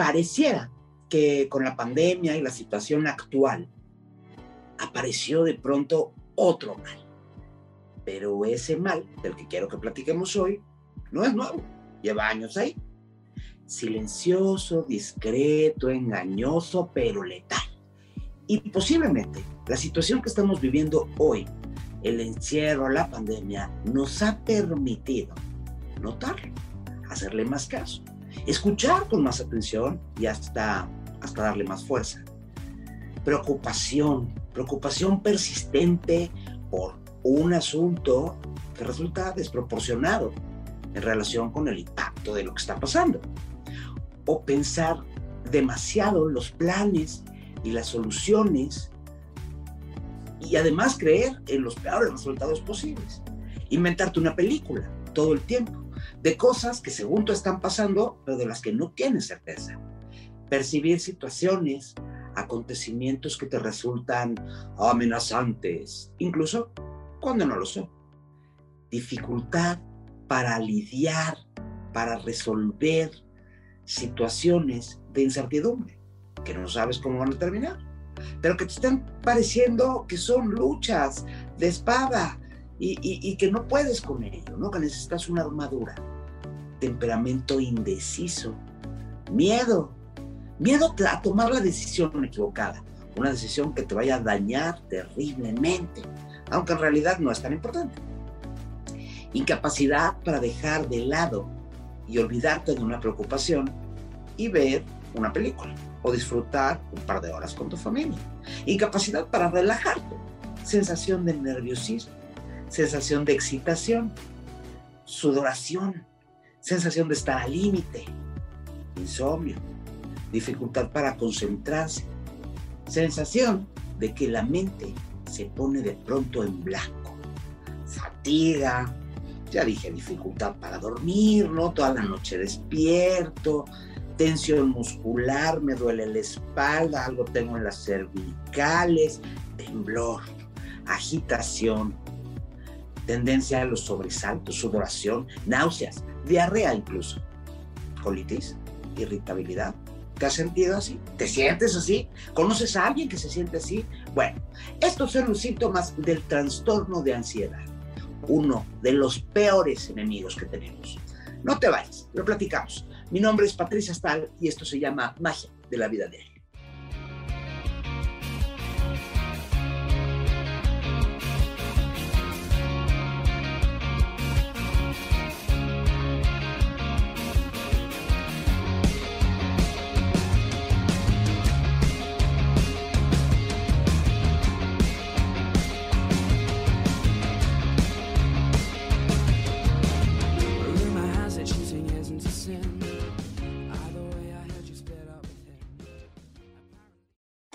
pareciera que con la pandemia y la situación actual apareció de pronto otro mal. Pero ese mal del que quiero que platiquemos hoy no es nuevo, lleva años ahí. Silencioso, discreto, engañoso, pero letal. Y posiblemente la situación que estamos viviendo hoy, el encierro, la pandemia, nos ha permitido notarlo, hacerle más caso, escuchar con más atención y hasta, hasta darle más fuerza. Preocupación, preocupación persistente por un asunto que resulta desproporcionado en relación con el impacto de lo que está pasando. O pensar demasiado los planes y las soluciones y además creer en los peores resultados posibles. Inventarte una película todo el tiempo de cosas que según tú están pasando, pero de las que no tienes certeza. Percibir situaciones, acontecimientos que te resultan amenazantes, incluso cuando no lo son. Dificultad para lidiar, para resolver situaciones de incertidumbre, que no sabes cómo van a terminar, pero que te están pareciendo que son luchas de espada y, que no puedes con ello, ¿no? que necesitas una armadura. Temperamento indeciso, miedo, miedo a tomar la decisión equivocada, una decisión que te vaya a dañar terriblemente, aunque en realidad no es tan importante. Incapacidad para dejar de lado y olvidarte de una preocupación y ver una película o disfrutar un par de horas con tu familia. Incapacidad para relajarte, sensación de nerviosismo, sensación de excitación, sudoración, sensación de estar al límite, insomnio, dificultad para concentrarse, sensación de que la mente se pone de pronto en blanco, fatiga, ya dije, dificultad para dormir, ¿no? Toda la noche despierto, tensión muscular, me duele la espalda, algo tengo en las cervicales, temblor, agitación, tendencia a los sobresaltos, sudoración, náuseas, diarrea incluso, colitis, irritabilidad. ¿Te has sentido así? ¿Te sientes así? ¿Conoces a alguien que se siente así? Bueno, estos son los síntomas del trastorno de ansiedad uno de los peores enemigos que tenemos. No te vayas, lo platicamos. Mi nombre es Patricia Stahl y esto se llama Magia de la Vida de.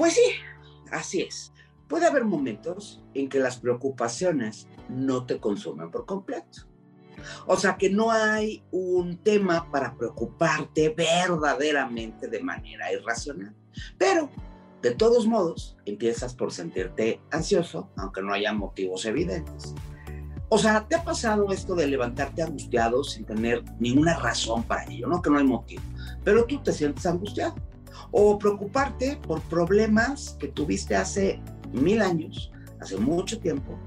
Pues sí, así es. Puede haber momentos en que las preocupaciones no te consumen por completo. O sea que no hay un tema para preocuparte verdaderamente de manera irracional. Pero, de todos modos, empiezas por sentirte ansioso, aunque no haya motivos evidentes. O sea, ¿te ha pasado esto de levantarte angustiado sin tener ninguna razón para ello? No que no hay motivo, pero tú te sientes angustiado o preocuparte por problemas que tuviste hace mil años, hace mucho tiempo,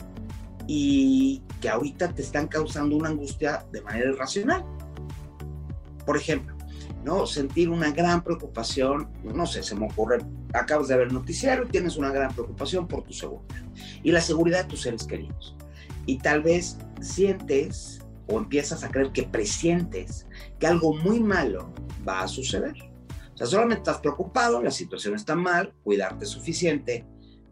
y que ahorita te están causando una angustia de manera irracional. Por ejemplo, ¿no? Sentir una gran preocupación, no sé, se me ocurre, acabas de ver noticiero y tienes una gran preocupación por tu seguridad y la seguridad de tus seres queridos. Y tal vez sientes o empiezas a creer que presientes que algo muy malo va a suceder sea, solamente estás preocupado, la situación está mal, cuidarte es suficiente,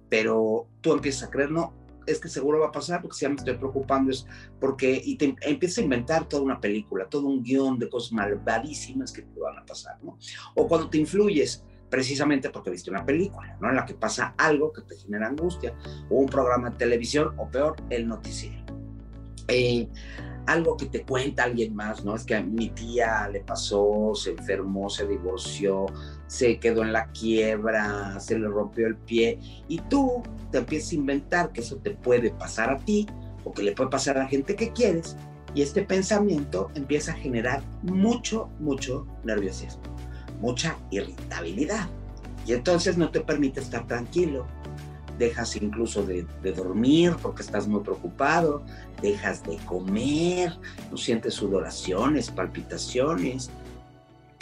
pero tú empiezas a creer, no, es que seguro va a pasar porque si ya me estoy preocupando es porque, y te empiezas a inventar toda una película, todo un guion de cosas malvadísimas que te van a pasar, ¿no? O cuando te influyes precisamente porque viste una película, ¿no? En la que pasa algo que te genera angustia, o un programa de televisión, o peor, el noticiero. Eh, algo que te cuenta alguien más, ¿no? Es que a mi tía le pasó, se enfermó, se divorció, se quedó en la quiebra, se le rompió el pie y tú te empiezas a inventar que eso te puede pasar a ti o que le puede pasar a la gente que quieres y este pensamiento empieza a generar mucho, mucho nerviosismo. mucha irritabilidad. Y entonces no te permite estar tranquilo. Dejas incluso de, dormir porque estás muy preocupado, dejas de comer, no sientes sudoraciones, palpitaciones,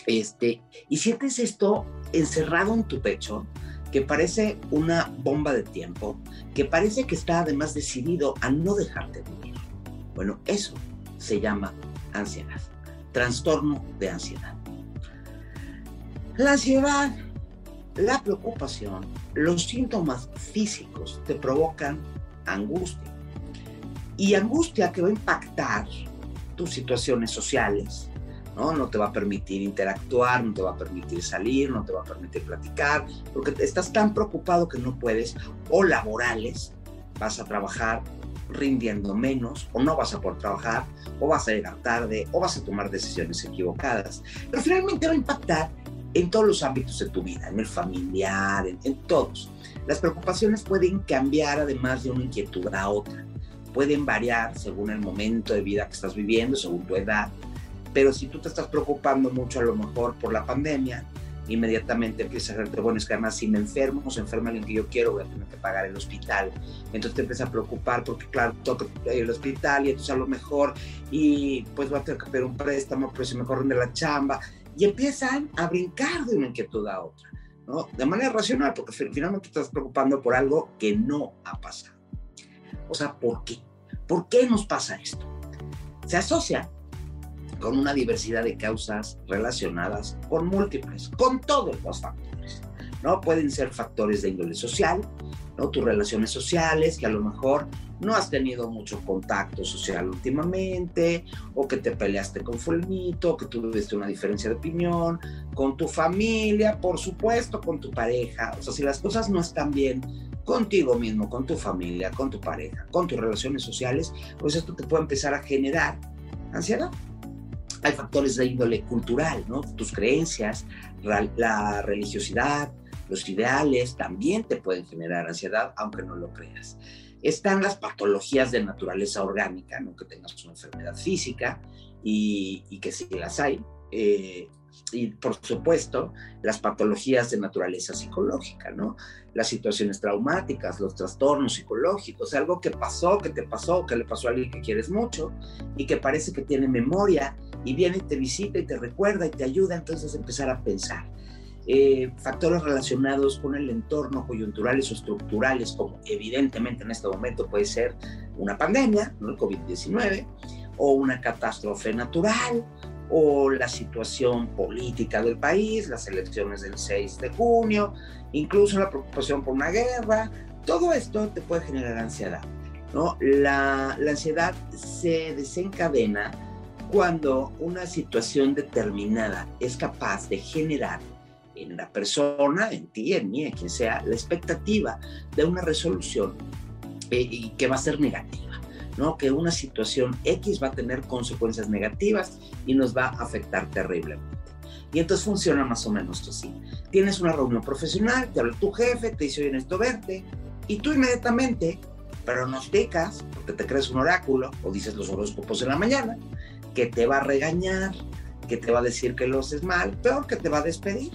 este, y sientes esto encerrado en tu pecho, que parece una bomba de tiempo, que parece que está además decidido a no dejarte vivir. Bueno, eso se llama ansiedad, trastorno de ansiedad. La ansiedad, la preocupación, los síntomas físicos te provocan angustia. Y angustia que va a impactar tus situaciones sociales, ¿no? No te va a permitir interactuar, no te va a permitir salir, no te va a permitir platicar, porque estás tan preocupado que no puedes, o laborales, vas a trabajar rindiendo menos, o no vas a poder trabajar, o vas a llegar tarde, o vas a tomar decisiones equivocadas. Pero finalmente va a impactar en todos los ámbitos de tu vida, en el familiar, en, en todos. Las preocupaciones pueden cambiar además de una inquietud a otra. Pueden variar según el momento de vida que estás viviendo, según tu edad, pero si tú te estás preocupando mucho a lo mejor por la pandemia, inmediatamente empiezas a hacerte, bueno, es que además si me enfermo o se enferma alguien que yo quiero, voy a tener que pagar el hospital. Entonces te empiezas a preocupar porque, claro, ir al hospital y entonces a lo mejor, y pues voy a tener que pedir un préstamo, pero si me corren de la chamba. Y empiezan a brincar de una inquietud a otra, ¿no? De manera racional, porque finalmente te estás preocupando por algo que no ha pasado. O sea, ¿por qué? ¿Por qué nos pasa esto? Se asocia con una diversidad de causas relacionadas con múltiples, con todos los factores. ¿No? Pueden ser factores de índole social, ¿no? tus relaciones sociales, que a lo mejor no has tenido mucho contacto social últimamente, o que te peleaste con fulmito, que tuviste una diferencia de opinión, con tu familia, por supuesto, con tu pareja. O sea, si las cosas no están bien contigo mismo, con tu familia, con tu pareja, con tus relaciones sociales, pues esto te puede empezar a generar ansiedad hay factores de índole cultural, ¿no? Tus creencias, la religiosidad, los ideales también te pueden generar ansiedad, aunque no lo creas. Están las patologías de naturaleza orgánica, ¿no? Que tengas una enfermedad física y, que sí las hay. Eh, y por supuesto las patologías de naturaleza psicológica, ¿no? Las situaciones traumáticas, los trastornos psicológicos, algo que pasó, que te pasó, que le pasó a alguien que quieres mucho y que parece que tiene memoria y viene y te visita y te recuerda y te ayuda entonces a empezar a pensar. Eh, factores relacionados con el entorno coyunturales o estructurales, como evidentemente en este momento puede ser una pandemia, ¿no? el COVID-19, o una catástrofe natural, o la situación política del país, las elecciones del 6 de junio, incluso la preocupación por una guerra, todo esto te puede generar ansiedad. ¿no? La, la ansiedad se desencadena cuando una situación determinada es capaz de generar en la persona, en ti, en mí, en quien sea, la expectativa de una resolución eh, y que va a ser negativa, ¿no? Que una situación X va a tener consecuencias negativas y nos va a afectar terriblemente. Y entonces funciona más o menos así. Tienes una reunión profesional, te habla tu jefe, te dice, oye, necesito verte, y tú inmediatamente pronosticas, porque te crees un oráculo, o dices los horóscopos en la mañana, que te va a regañar, que te va a decir que lo haces mal, peor que te va a despedir.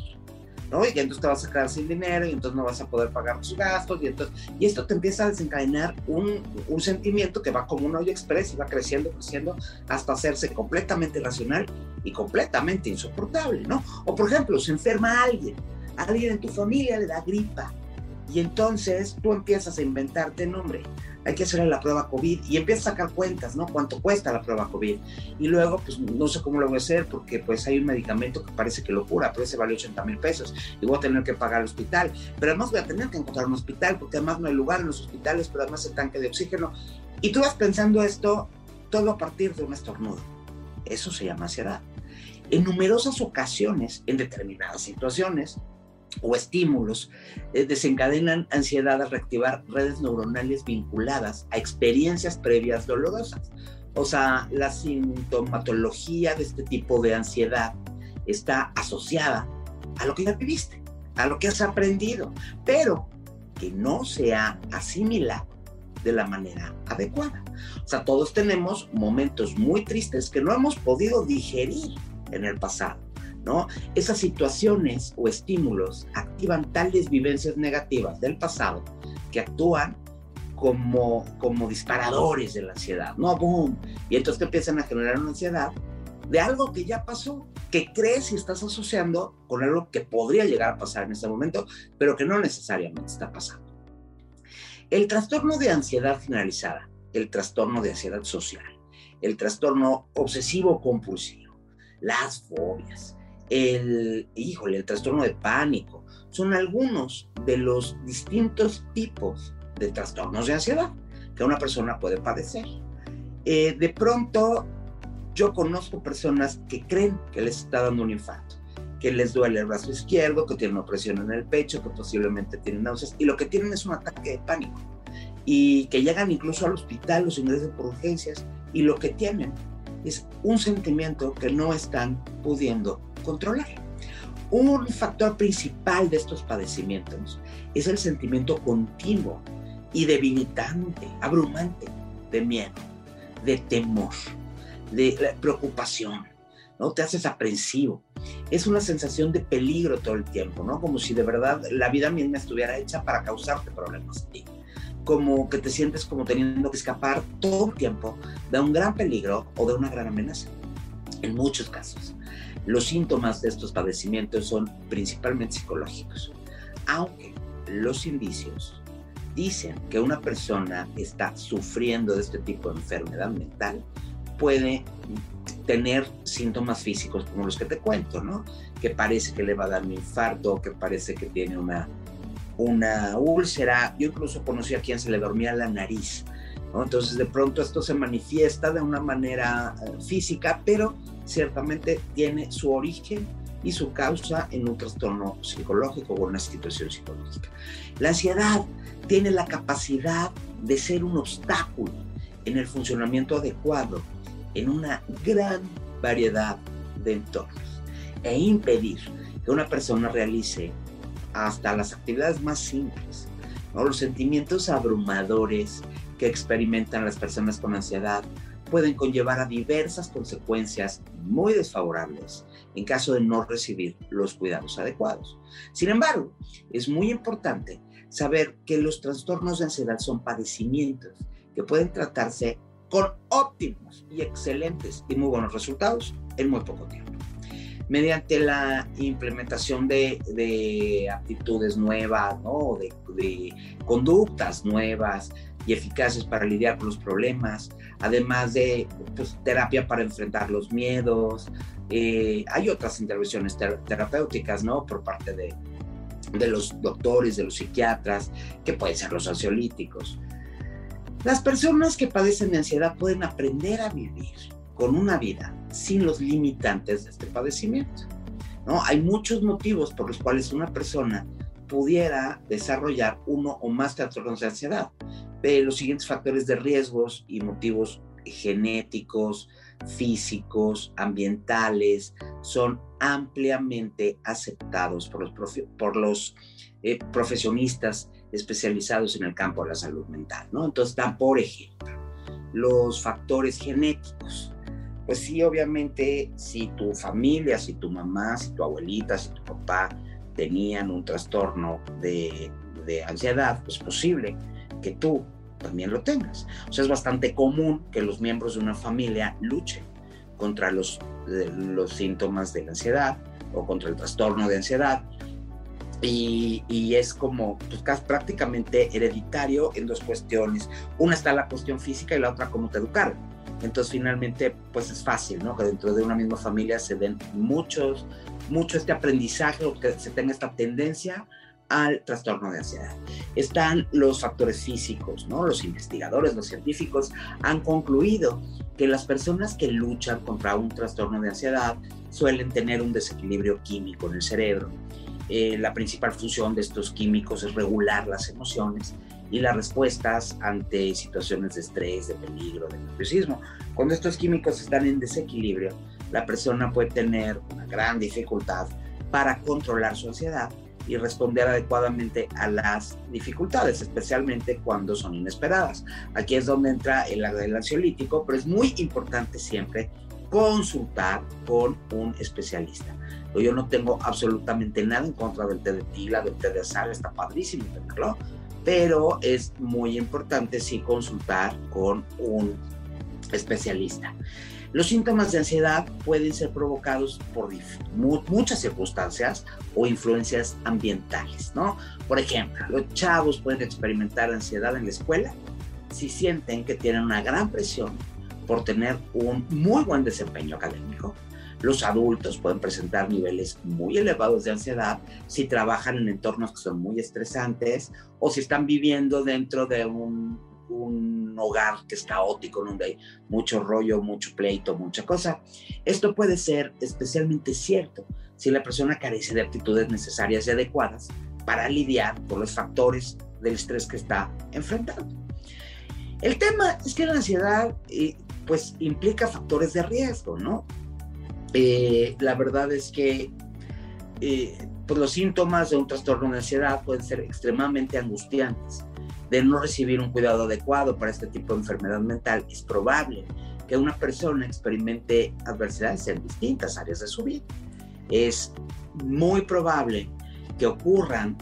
¿No? Y entonces te vas a quedar sin dinero y entonces no vas a poder pagar tus gastos y entonces y esto te empieza a desencadenar un, un sentimiento que va como un hoyo express y va creciendo, creciendo hasta hacerse completamente irracional y completamente insoportable, ¿no? O por ejemplo, se enferma alguien, alguien en tu familia le da gripa y entonces tú empiezas a inventarte nombre hay que hacerle la prueba COVID y empieza a sacar cuentas, ¿no? ¿Cuánto cuesta la prueba COVID? Y luego, pues no sé cómo lo voy a hacer porque pues hay un medicamento que parece que lo cura, pero ese vale 80 mil pesos y voy a tener que pagar el hospital. Pero además voy a tener que encontrar un hospital porque además no hay lugar en los hospitales, pero además el tanque de oxígeno. Y tú vas pensando esto todo a partir de un estornudo. Eso se llama ansiedad. En numerosas ocasiones, en determinadas situaciones, o estímulos eh, desencadenan ansiedad al reactivar redes neuronales vinculadas a experiencias previas dolorosas. O sea, la sintomatología de este tipo de ansiedad está asociada a lo que ya viviste, a lo que has aprendido, pero que no se ha asimilado de la manera adecuada. O sea, todos tenemos momentos muy tristes que no hemos podido digerir en el pasado ¿no? Esas situaciones o estímulos activan tales vivencias negativas del pasado que actúan como, como disparadores de la ansiedad, ¿no? ¡Boom! Y entonces te empiezan a generar una ansiedad de algo que ya pasó, que crees y estás asociando con algo que podría llegar a pasar en este momento, pero que no necesariamente está pasando. El trastorno de ansiedad generalizada, el trastorno de ansiedad social, el trastorno obsesivo compulsivo, las fobias, el, híjole, el trastorno de pánico, son algunos de los distintos tipos de trastornos de ansiedad que una persona puede padecer. Eh, de pronto, yo conozco personas que creen que les está dando un infarto, que les duele el brazo izquierdo, que tienen opresión en el pecho, que posiblemente tienen náuseas, y lo que tienen es un ataque de pánico, y que llegan incluso al hospital, los ingresan por urgencias, y lo que tienen es un sentimiento que no están pudiendo controlar. Un factor principal de estos padecimientos es el sentimiento continuo y debilitante, abrumante de miedo, de temor, de preocupación, ¿no? Te haces aprensivo. Es una sensación de peligro todo el tiempo, ¿no? Como si de verdad la vida misma estuviera hecha para causarte problemas a. Como que te sientes como teniendo que escapar todo el tiempo de un gran peligro o de una gran amenaza. En muchos casos, los síntomas de estos padecimientos son principalmente psicológicos, aunque los indicios dicen que una persona está sufriendo de este tipo de enfermedad mental, puede tener síntomas físicos como los que te cuento, ¿no? Que parece que le va a dar un infarto, que parece que tiene una, una úlcera. Yo incluso conocí a quien se le dormía la nariz. Entonces de pronto esto se manifiesta de una manera eh, física, pero ciertamente tiene su origen y su causa en un trastorno psicológico o una situación psicológica. La ansiedad tiene la capacidad de ser un obstáculo en el funcionamiento adecuado en una gran variedad de entornos e impedir que una persona realice hasta las actividades más simples. Los sentimientos abrumadores que experimentan las personas con ansiedad pueden conllevar a diversas consecuencias muy desfavorables en caso de no recibir los cuidados adecuados. Sin embargo, es muy importante saber que los trastornos de ansiedad son padecimientos que pueden tratarse con óptimos y excelentes y muy buenos resultados en muy poco tiempo. Mediante la implementación de, de actitudes nuevas, ¿no? de, conductas nuevas, y eficaces para lidiar con los problemas, además de pues, terapia para enfrentar los miedos. Eh, hay otras intervenciones terapéuticas, ¿no? Por parte de, de los doctores, de los psiquiatras, que pueden ser los ansiolíticos. Las personas que padecen de ansiedad pueden aprender a vivir con una vida sin los limitantes de este padecimiento. ¿no? Hay muchos motivos por los cuales una persona pudiera desarrollar uno o más trastornos de ansiedad. Eh, los siguientes factores de riesgos y motivos genéticos, físicos, ambientales, son ampliamente aceptados por los, por los eh, profesionistas especializados en el campo de la salud mental, ¿no? Entonces dan, por ejemplo, los factores genéticos. Pues sí, obviamente, si tu familia, si tu mamá, si tu abuelita, si tu papá tenían un trastorno de, ansiedad, pues posible que tú también lo tengas. O sea, es bastante común que los miembros de una familia luchen contra los, síntomas de la ansiedad o contra el trastorno de ansiedad. Y, y es como pues, prácticamente hereditario en dos cuestiones. Una está la cuestión física y la otra cómo te educaron. Entonces finalmente pues es fácil, ¿no? Que dentro de una misma familia se den muchos, mucho este aprendizaje o que se tenga esta tendencia al trastorno de ansiedad. Están los factores físicos, ¿no? Los investigadores, los científicos han concluido que las personas que luchan contra un trastorno de ansiedad suelen tener un desequilibrio químico en el cerebro. Eh, la principal función de estos químicos es regular las emociones y las respuestas ante situaciones de estrés, de peligro, de nerviosismo. Cuando estos químicos están en desequilibrio, la persona puede tener una gran dificultad para controlar su ansiedad y responder adecuadamente a las dificultades, especialmente cuando son inesperadas. Aquí es donde entra el, el ansiolítico, pero es muy importante siempre consultar con un especialista. Yo no tengo absolutamente nada en contra del té de tila, del té de sal, está padrísimo tenerlo, pero es muy importante sí consultar con un especialista. Los síntomas de ansiedad pueden ser provocados por muchas circunstancias o influencias ambientales, ¿no? Por ejemplo, los chavos pueden experimentar ansiedad en la escuela si sienten que tienen una gran presión por tener un muy buen desempeño académico. Los adultos pueden presentar niveles muy elevados de ansiedad si trabajan en entornos que son muy estresantes o si están viviendo dentro de un un hogar que es caótico, donde hay mucho rollo, mucho pleito, mucha cosa. Esto puede ser especialmente cierto si la persona carece de actitudes necesarias y adecuadas para lidiar con los factores del estrés que está enfrentando. El tema es que la ansiedad eh, pues implica factores de riesgo, ¿no? Eh, la verdad es que eh, pues los síntomas de un trastorno de ansiedad pueden ser extremadamente angustiantes de no recibir un cuidado adecuado para este tipo de enfermedad mental, es probable que una persona experimente adversidades en distintas áreas de su vida. Es muy probable que ocurran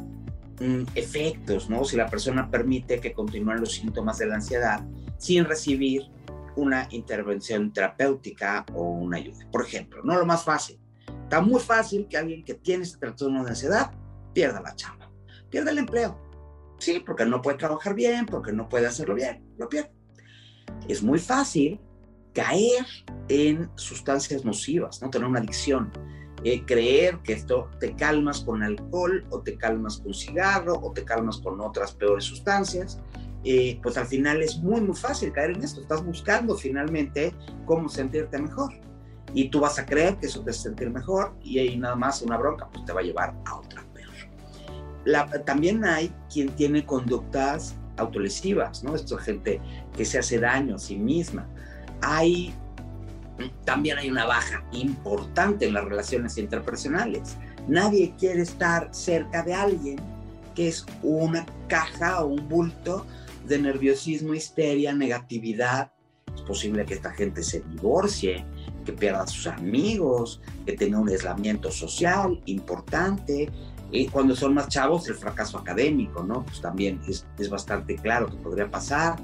mm, efectos, ¿no? Si la persona permite que continúen los síntomas de la ansiedad sin recibir una intervención terapéutica o una ayuda. Por ejemplo, no lo más fácil. Está muy fácil que alguien que tiene este trastorno de ansiedad pierda la chamba, pierda el empleo, Sí, porque no puede trabajar bien, porque no puede hacerlo bien, lo pierde. Es muy fácil caer en sustancias nocivas, no tener una adicción, eh, creer que esto te calmas con alcohol o te calmas con cigarro o te calmas con otras peores sustancias. Eh, pues al final es muy, muy fácil caer en esto. Estás buscando finalmente cómo sentirte mejor. Y tú vas a creer que eso te hace sentir mejor y ahí nada más una bronca, pues te va a llevar a otra también hay quien tiene conductas autolesivas, ¿no? Esto es gente que se hace daño a sí misma. Hay, también hay una baja importante en las relaciones interpersonales. Nadie quiere estar cerca de alguien que es una caja o un bulto de nerviosismo, histeria, negatividad. Es posible que esta gente se divorcie, que pierda a sus amigos, que tenga un aislamiento social importante, y cuando son más chavos, el fracaso académico, ¿no? Pues también es, bastante claro que podría pasar.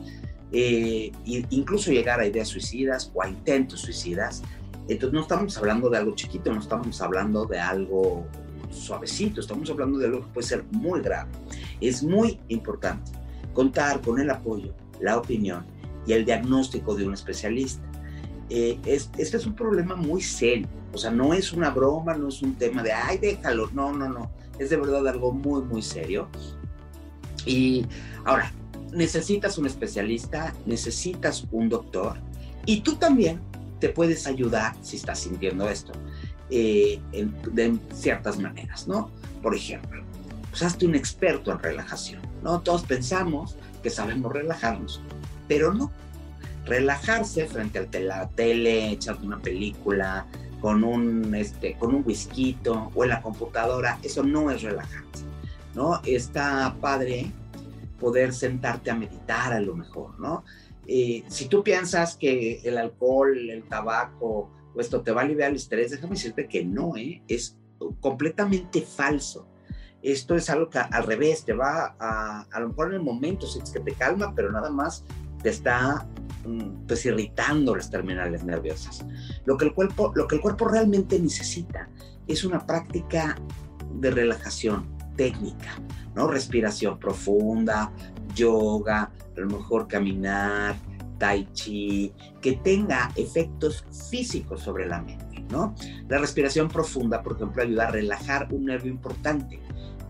Eh, incluso llegar a ideas suicidas o a intentos suicidas. Entonces no estamos hablando de algo chiquito, no estamos hablando de algo suavecito, estamos hablando de algo que puede ser muy grave. Es muy importante contar con el apoyo, la opinión y el diagnóstico de un especialista. Eh, este es un problema muy serio, o sea, no es una broma, no es un tema de, ay, déjalo, no, no, no es de verdad algo muy, muy serio. Y ahora, necesitas un especialista, necesitas un doctor y tú también te puedes ayudar si estás sintiendo esto eh, en, de ciertas maneras, ¿no? Por ejemplo, pues hazte un experto en relajación, ¿no? Todos pensamos que sabemos relajarnos, pero no. Relajarse frente a la tele, echarte una película, con un, este, con un whisky o en la computadora, eso no es relajante, ¿no? Está padre poder sentarte a meditar a lo mejor, ¿no? Eh, si tú piensas que el alcohol, el tabaco o esto te va a aliviar el estrés, déjame decirte que no, ¿eh? es completamente falso. Esto es algo que al revés te va a, a lo mejor en el momento sientes que te calma, pero nada más te está mm, pues irritando las terminales nerviosas. Lo que el cuerpo, lo que el cuerpo realmente necesita es una práctica de relajación técnica, ¿no? Respiración profunda, yoga, a lo mejor caminar, tai chi, que tenga efectos físicos sobre la mente, ¿no? La respiración profunda, por ejemplo, ayuda a relajar un nervio importante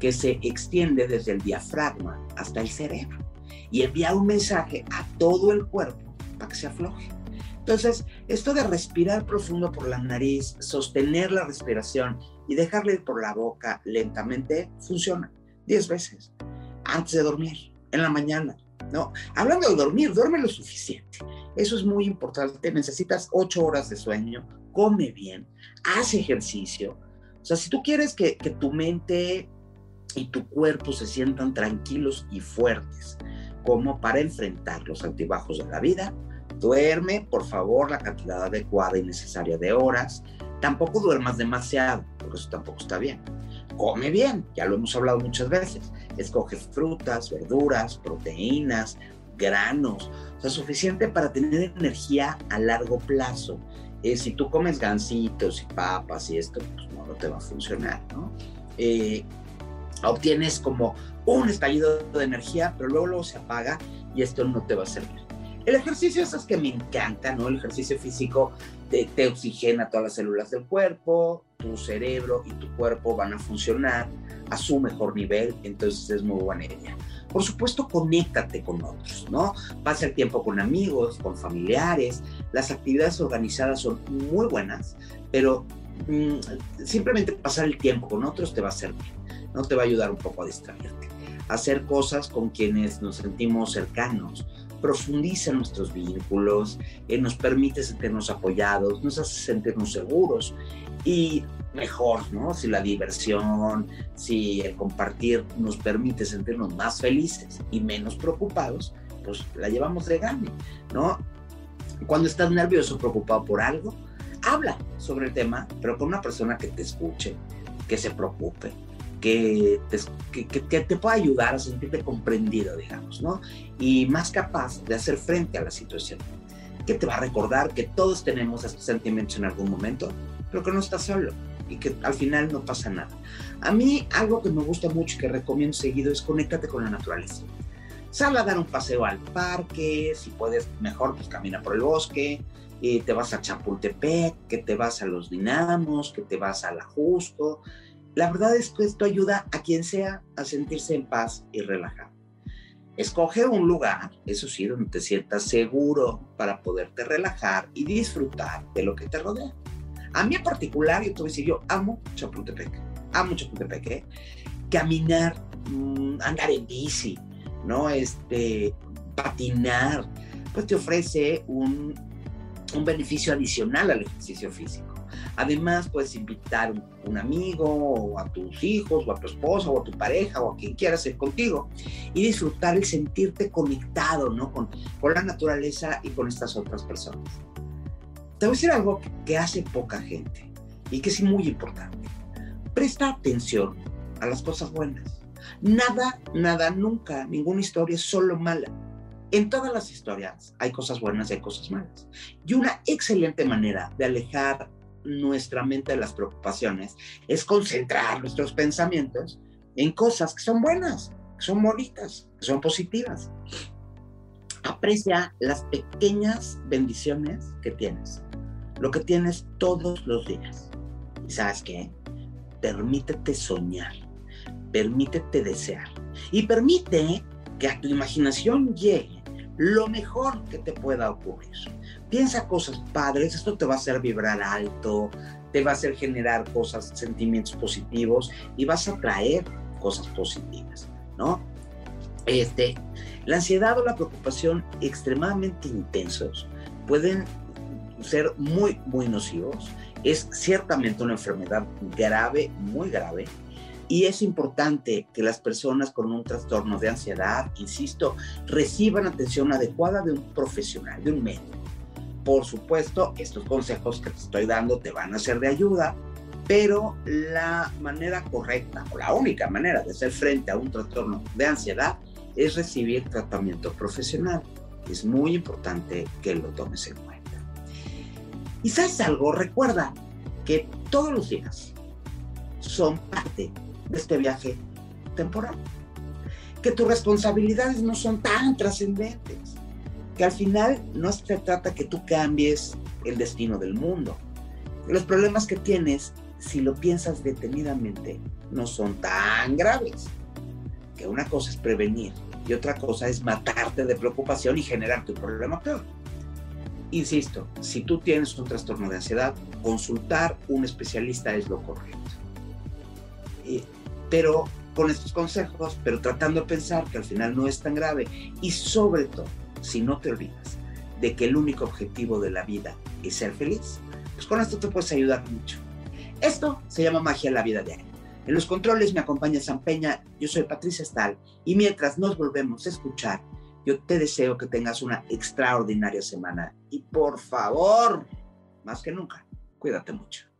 que se extiende desde el diafragma hasta el cerebro y envía un mensaje a todo el cuerpo para que se afloje. Entonces, esto de respirar profundo por la nariz, sostener la respiración y dejarle ir por la boca lentamente, funciona 10 veces antes de dormir, en la mañana. ¿no? Hablando de dormir, duerme lo suficiente. Eso es muy importante. Necesitas 8 horas de sueño, come bien, haz ejercicio. O sea, si tú quieres que, que tu mente y tu cuerpo se sientan tranquilos y fuertes, como para enfrentar los altibajos de la vida, Duerme, por favor, la cantidad adecuada y necesaria de horas. Tampoco duermas demasiado, porque eso tampoco está bien. Come bien, ya lo hemos hablado muchas veces. Escoge frutas, verduras, proteínas, granos, o sea, suficiente para tener energía a largo plazo. Eh, si tú comes gansitos y papas y esto, pues no, no te va a funcionar, ¿no? Eh, obtienes como un estallido de energía, pero luego, luego se apaga y esto no te va a servir. El ejercicio es que me encanta, ¿no? El ejercicio físico te, te, oxigena todas las células del cuerpo, tu cerebro y tu cuerpo van a funcionar a su mejor nivel, entonces es muy buena idea. Por supuesto, conéctate con otros, ¿no? Pasa el tiempo con amigos, con familiares. Las actividades organizadas son muy buenas, pero mmm, simplemente pasar el tiempo con otros te va a servir, ¿no? Te va a ayudar un poco a distraerte. Hacer cosas con quienes nos sentimos cercanos, profundiza nuestros vínculos, eh, nos permite sentirnos apoyados, nos hace sentirnos seguros y mejor, ¿no? Si la diversión, si el compartir nos permite sentirnos más felices y menos preocupados, pues la llevamos de gane, ¿no? Cuando estás nervioso, preocupado por algo, habla sobre el tema, pero con una persona que te escuche, que se preocupe, que te, que, que te, pueda ayudar a sentirte comprendido, digamos, ¿no? Y más capaz de hacer frente a la situación. Que te va a recordar que todos tenemos estos sentimientos en algún momento, pero que no estás solo y que al final no pasa nada. A mí algo que me gusta mucho y que recomiendo seguido es conéctate con la naturaleza. Sal a dar un paseo al parque, si puedes mejor, pues camina por el bosque, y te vas a Chapultepec, que te vas a los Dinamos, que te vas a la Justo, la verdad es que esto ayuda a quien sea a sentirse en paz y relajado. Escoge un lugar, eso sí, donde te sientas seguro para poderte relajar y disfrutar de lo que te rodea. A mí en particular, yo te voy a decir, yo amo Chapultepec, amo Chapultepec, ¿eh? caminar, mmm, andar en bici, ¿no? Este, patinar, pues te ofrece un, un beneficio adicional al ejercicio físico. Además, puedes invitar un, un amigo o a tus hijos o a tu esposa o a tu pareja o a quien quieras ir contigo y disfrutar el sentirte conectado ¿no? con, con la naturaleza y con estas otras personas. Te voy a decir algo que hace poca gente y que es muy importante. Presta atención a las cosas buenas. Nada, nada, nunca, ninguna historia es solo mala. En todas las historias hay cosas buenas y hay cosas malas. Y una excelente manera de alejar nuestra mente de las preocupaciones es concentrar nuestros pensamientos en cosas que son buenas, que son bonitas, que son positivas. Aprecia las pequeñas bendiciones que tienes, lo que tienes todos los días. ¿Y sabes qué? Permítete soñar, permítete desear y permite que a tu imaginación llegue lo mejor que te pueda ocurrir. Piensa cosas padres, esto te va a hacer vibrar alto, te va a hacer generar cosas, sentimientos positivos y vas a traer cosas positivas, ¿no? Este, la ansiedad o la preocupación extremadamente intensos pueden ser muy, muy nocivos. Es ciertamente una enfermedad grave, muy grave, y es importante que las personas con un trastorno de ansiedad, insisto, reciban atención adecuada de un profesional, de un médico. Por supuesto, estos consejos que te estoy dando te van a ser de ayuda, pero la manera correcta o la única manera de hacer frente a un trastorno de ansiedad es recibir tratamiento profesional. Es muy importante que lo tomes en cuenta. Y sabes algo, recuerda que todos los días son parte de este viaje temporal. Que tus responsabilidades no son tan trascendentes. Que al final no se trata que tú cambies el destino del mundo. Los problemas que tienes, si lo piensas detenidamente, no son tan graves. Que una cosa es prevenir y otra cosa es matarte de preocupación y generarte un problema peor. Insisto, si tú tienes un trastorno de ansiedad, consultar un especialista es lo correcto pero con estos consejos, pero tratando de pensar que al final no es tan grave y sobre todo, si no te olvidas de que el único objetivo de la vida es ser feliz, pues con esto te puedes ayudar mucho. Esto se llama magia en la vida diaria. En los controles me acompaña San Peña, yo soy Patricia Stahl y mientras nos volvemos a escuchar, Yo te deseo que tengas una extraordinaria semana y por favor, más que nunca, cuídate mucho.